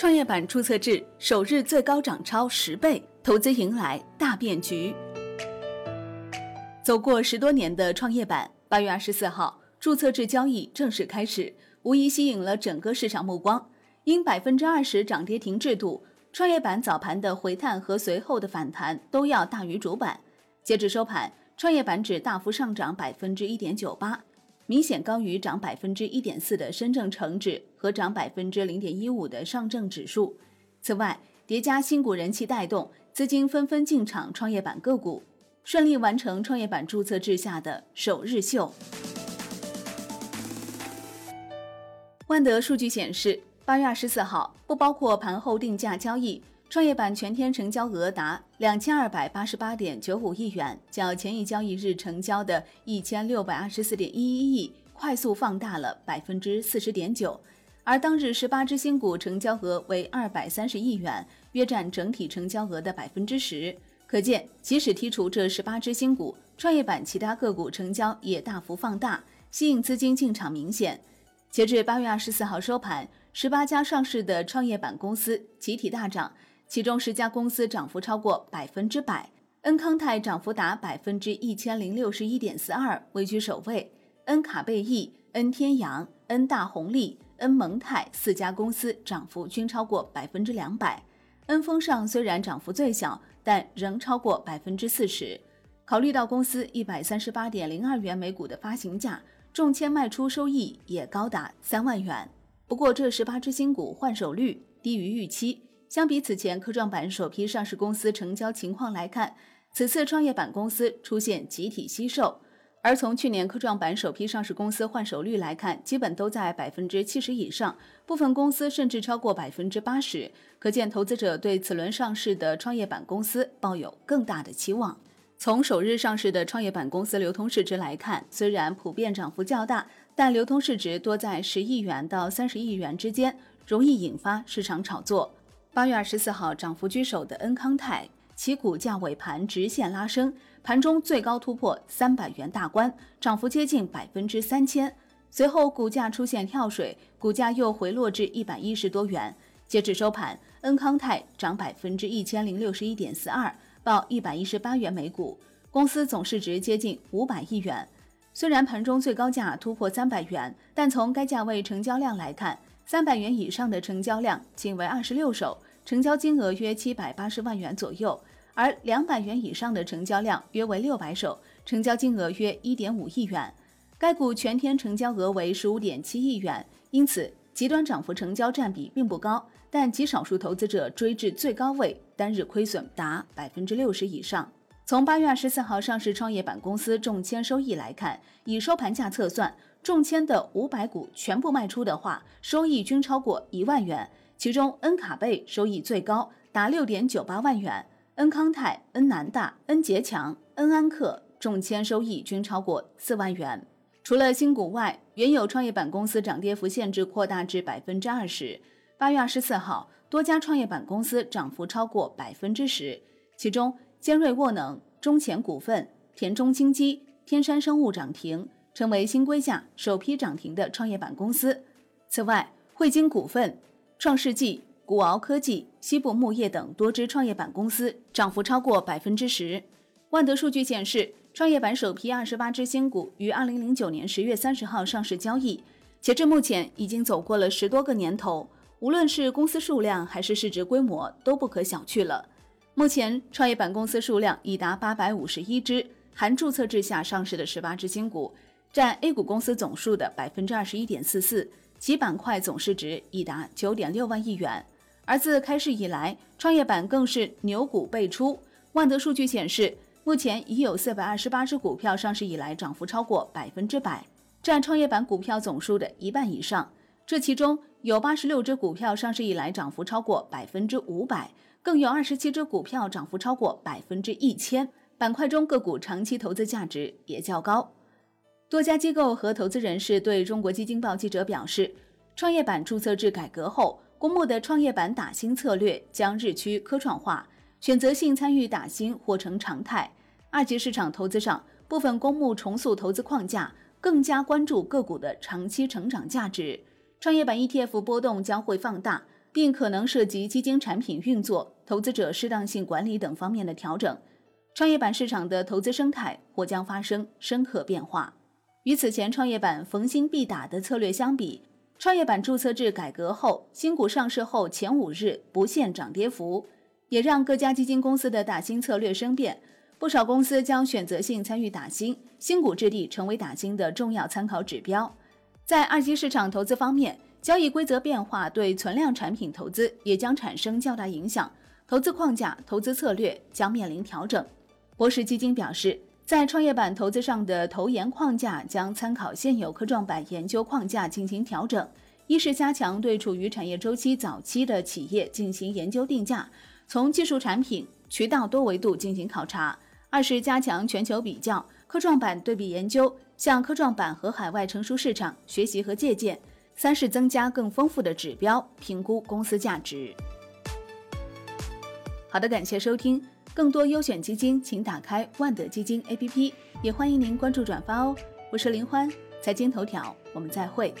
创业板注册制首日最高涨超十倍，投资迎来大变局。走过十多年的创业板，八月二十四号注册制交易正式开始，无疑吸引了整个市场目光。因百分之二十涨跌停制度，创业板早盘的回探和随后的反弹都要大于主板。截至收盘，创业板指大幅上涨百分之一点九八。明显高于涨百分之一点四的深证成指和涨百分之零点一五的上证指数。此外，叠加新股人气带动，资金纷纷进场创业板个股，顺利完成创业板注册制下的首日秀。万德数据显示，八月二十四号不包括盘后定价交易。创业板全天成交额达两千二百八十八点九五亿元，较前一交易日成交的一千六百二十四点一一亿快速放大了百分之四十点九。而当日十八只新股成交额为二百三十亿元，约占整体成交额的百分之十。可见，即使剔除这十八只新股，创业板其他个股成交也大幅放大，吸引资金进场明显。截至八月二十四号收盘，十八家上市的创业板公司集体大涨。其中十家公司涨幅超过百分之百，恩康泰涨幅达百分之一千零六十一点四二，位居首位。恩卡贝亿、恩天阳、恩大红利、恩蒙泰四家公司涨幅均超过百分之两百。恩丰上虽然涨幅最小，但仍超过百分之四十。考虑到公司一百三十八点零二元每股的发行价，中签卖出收益也高达三万元。不过，这十八只新股换手率低于预期。相比此前科创板首批上市公司成交情况来看，此次创业板公司出现集体惜售，而从去年科创板首批上市公司换手率来看，基本都在百分之七十以上，部分公司甚至超过百分之八十，可见投资者对此轮上市的创业板公司抱有更大的期望。从首日上市的创业板公司流通市值来看，虽然普遍涨幅较大，但流通市值多在十亿元到三十亿元之间，容易引发市场炒作。八月二十四号，涨幅居首的恩康泰，其股价尾盘直线拉升，盘中最高突破三百元大关，涨幅接近百分之三千。随后股价出现跳水，股价又回落至一百一十多元。截至收盘，恩康泰涨百分之一千零六十一点四二，报一百一十八元每股，公司总市值接近五百亿元。虽然盘中最高价突破三百元，但从该价位成交量来看，三百元以上的成交量仅为二十六手，成交金额约七百八十万元左右；而两百元以上的成交量约为六百手，成交金额约一点五亿元。该股全天成交额为十五点七亿元，因此极端涨幅成交占比并不高，但极少数投资者追至最高位，单日亏损达百分之六十以上。从八月二十四号上市创业板公司中签收益来看，以收盘价测算。中签的五百股全部卖出的话，收益均超过一万元。其中，恩卡贝收益最高，达六点九八万元；恩康泰、恩南大、恩杰强、恩安克中签收益均超过四万元。除了新股外，原有创业板公司涨跌幅限制扩大至百分之二十。八月二十四号，多家创业板公司涨幅超过百分之十，其中尖锐沃能、中潜股份、田中金基、天山生物涨停。成为新规下首批涨停的创业板公司。此外，汇金股份、创世纪、古鳌科技、西部牧业等多支创业板公司涨幅超过百分之十。万德数据显示，创业板首批二十八只新股于二零零九年十月三十号上市交易，截至目前已经走过了十多个年头，无论是公司数量还是市值规模都不可小觑了。目前，创业板公司数量已达八百五十一只，含注册制下上市的十八只新股。占 A 股公司总数的百分之二十一点四四，其板块总市值已达九点六万亿元。而自开市以来，创业板更是牛股辈出。万德数据显示，目前已有四百二十八只股票上市以来涨幅超过百分之百，占创业板股票总数的一半以上。这其中有八十六只股票上市以来涨幅超过百分之五百，更有二十七只股票涨幅超过百分之一千。板块中个股长期投资价值也较高。多家机构和投资人士对中国基金报记者表示，创业板注册制改革后，公募的创业板打新策略将日趋科创化，选择性参与打新或成常态。二级市场投资上，部分公募重塑投资框架，更加关注个股的长期成长价值。创业板 ETF 波动将会放大，并可能涉及基金产品运作、投资者适当性管理等方面的调整。创业板市场的投资生态或将发生深刻变化。与此前创业板逢新必打的策略相比，创业板注册制改革后，新股上市后前五日不限涨跌幅，也让各家基金公司的打新策略生变。不少公司将选择性参与打新，新股质地成为打新的重要参考指标。在二级市场投资方面，交易规则变化对存量产品投资也将产生较大影响，投资框架、投资策略将面临调整。博时基金表示，在创业板投资上的投研框架将参考现有科创板研究框架进行调整。一是加强对处于产业周期早期的企业进行研究定价，从技术、产品、渠道多维度进行考察；二是加强全球比较、科创板对比研究，向科创板和海外成熟市场学习和借鉴；三是增加更丰富的指标，评估公司价值。好的，感谢收听。更多优选基金，请打开万德基金 APP，也欢迎您关注转发哦。我是林欢，财经头条，我们再会。